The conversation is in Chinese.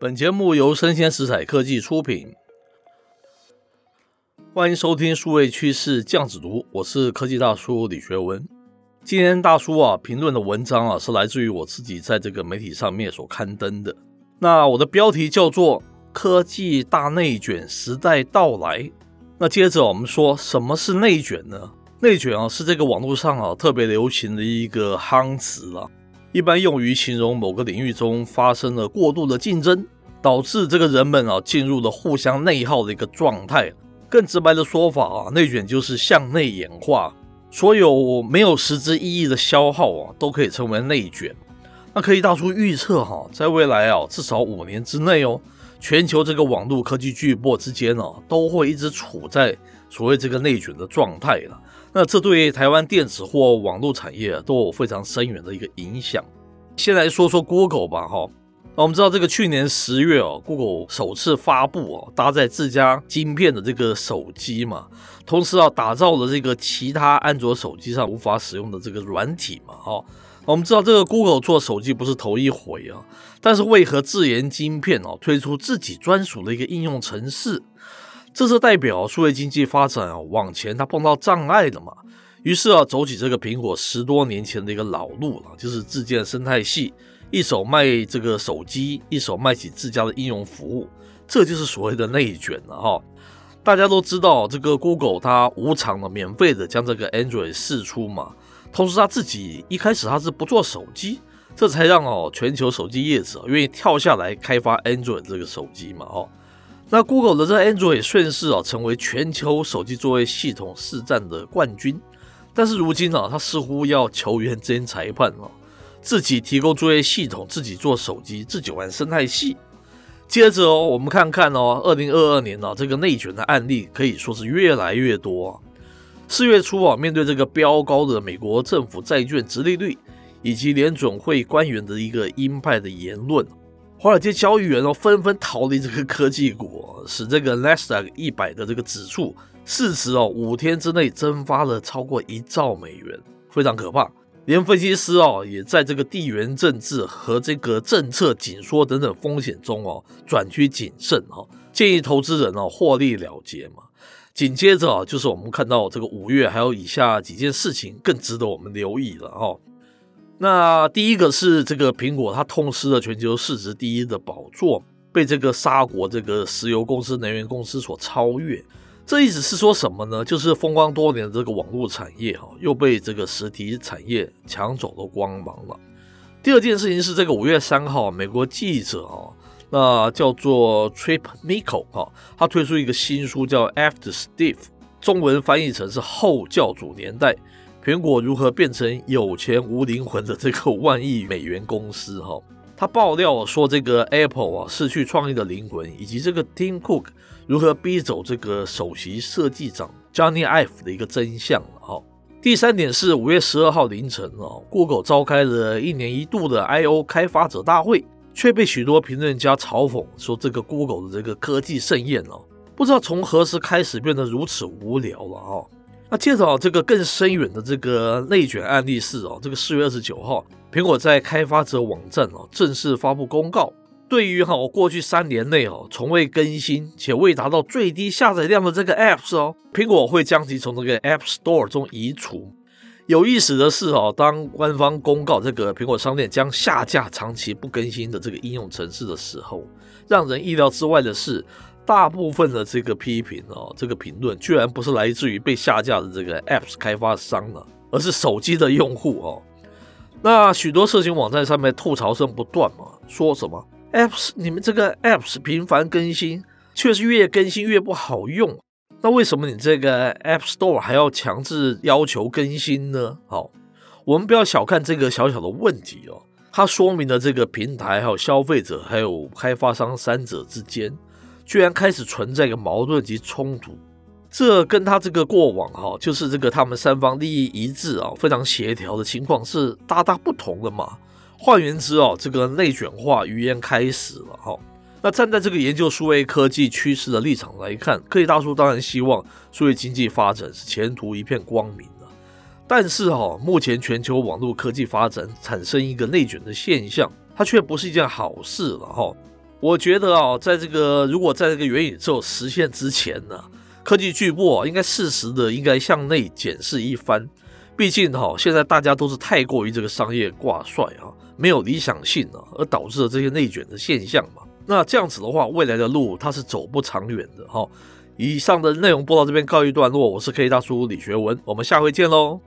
本节目由生鲜食材科技出品，欢迎收听数位趋势酱子读，我是科技大叔李学文。今天大叔啊评论的文章啊是来自于我自己在这个媒体上面所刊登的。那我的标题叫做“科技大内卷时代到来”。那接着我们说什么是内卷呢？内卷啊是这个网络上啊特别流行的一个夯词了。一般用于形容某个领域中发生了过度的竞争，导致这个人们啊进入了互相内耗的一个状态。更直白的说法啊，内卷就是向内演化，所有没有实质意义的消耗啊都可以称为内卷。那可以大叔预测哈，在未来啊至少五年之内哦，全球这个网络科技巨擘之间呢都会一直处在所谓这个内卷的状态了。那这对台湾电子或网络产业都有非常深远的一个影响。先来说说 Google 吧，哈，我们知道这个去年十月哦，Google 首次发布哦搭载自家晶片的这个手机嘛，同时啊打造了这个其他安卓手机上无法使用的这个软体嘛，哈，我们知道这个 Google 做手机不是头一回啊，但是为何自研晶片哦推出自己专属的一个应用程式？这是代表数位经济发展啊往前它碰到障碍了嘛，于是啊走起这个苹果十多年前的一个老路了，就是自建生态系，一手卖这个手机，一手卖起自家的应用服务，这就是所谓的内卷了哈。大家都知道这个 Google 它无偿的免费的将这个 Android 释出嘛，同时他自己一开始他是不做手机，这才让哦全球手机业者愿意跳下来开发 Android 这个手机嘛哈。那 Google 的这 Android 也顺势啊成为全球手机作业系统市占的冠军，但是如今啊，它似乎要球员兼裁判了，自己提供作业系统，自己做手机，自己玩生态系。接着哦，我们看看哦，二零二二年呢，这个内卷的案例可以说是越来越多。啊四月初啊，面对这个飙高的美国政府债券殖利率，以及联准会官员的一个鹰派的言论。华尔街交易员哦纷纷逃离这个科技股，使这个 Nasdaq 一百的这个指数市值哦五天之内蒸发了超过一兆美元，非常可怕。连分析师哦也在这个地缘政治和这个政策紧缩等等风险中哦转趋谨慎哈，建议投资人哦获利了结嘛。紧接着啊就是我们看到这个五月还有以下几件事情更值得我们留意了哈。那第一个是这个苹果，它痛失了全球市值第一的宝座，被这个沙国这个石油公司、能源公司所超越。这意思是说什么呢？就是风光多年的这个网络产业哈，又被这个实体产业抢走了光芒了。第二件事情是这个五月三号，美国记者啊，那叫做 Trip Miko 哈，他推出一个新书叫 After Steve，中文翻译成是后教主年代。苹果如何变成有钱无灵魂的这个万亿美元公司？哈，他爆料说，这个 Apple 啊失去创意的灵魂，以及这个 Tim Cook 如何逼走这个首席设计长 Johnny Ive 的一个真相了。哈，第三点是五月十二号凌晨啊，Google 召开了一年一度的 I/O 开发者大会，却被许多评论家嘲讽说，这个 Google 的这个科技盛宴哦，不知道从何时开始变得如此无聊了啊。那接着啊，这个更深远的这个内卷案例是哦，这个四月二十九号，苹果在开发者网站哦正式发布公告，对于哈过去三年内哦从未更新且未达到最低下载量的这个 Apps 哦，苹果会将其从这个 App Store 中移除。有意思的是哦，当官方公告这个苹果商店将下架长期不更新的这个应用程式的时候，让人意料之外的是。大部分的这个批评哦，这个评论居然不是来自于被下架的这个 Apps 开发商了，而是手机的用户哦。那许多社群网站上面吐槽声不断嘛，说什么 Apps 你们这个 Apps 频繁更新，却是越更新越不好用。那为什么你这个 App Store 还要强制要求更新呢？好，我们不要小看这个小小的问题哦，它说明了这个平台还有消费者还有开发商三者之间。居然开始存在一个矛盾及冲突，这跟他这个过往哈，就是这个他们三方利益一致啊，非常协调的情况是大大不同的嘛。换言之哦，这个内卷化语言开始了哈。那站在这个研究数位科技趋势的立场来看，科技大叔当然希望数位经济发展是前途一片光明的。但是哈，目前全球网络科技发展产生一个内卷的现象，它却不是一件好事了哈。我觉得啊，在这个如果在这个元宇宙实现之前呢，科技巨擘啊，应该适时的应该向内检视一番。毕竟哈，现在大家都是太过于这个商业挂帅啊，没有理想性啊，而导致了这些内卷的现象嘛。那这样子的话，未来的路它是走不长远的哈。以上的内容播到这边告一段落，我是科技大叔李学文，我们下回见喽。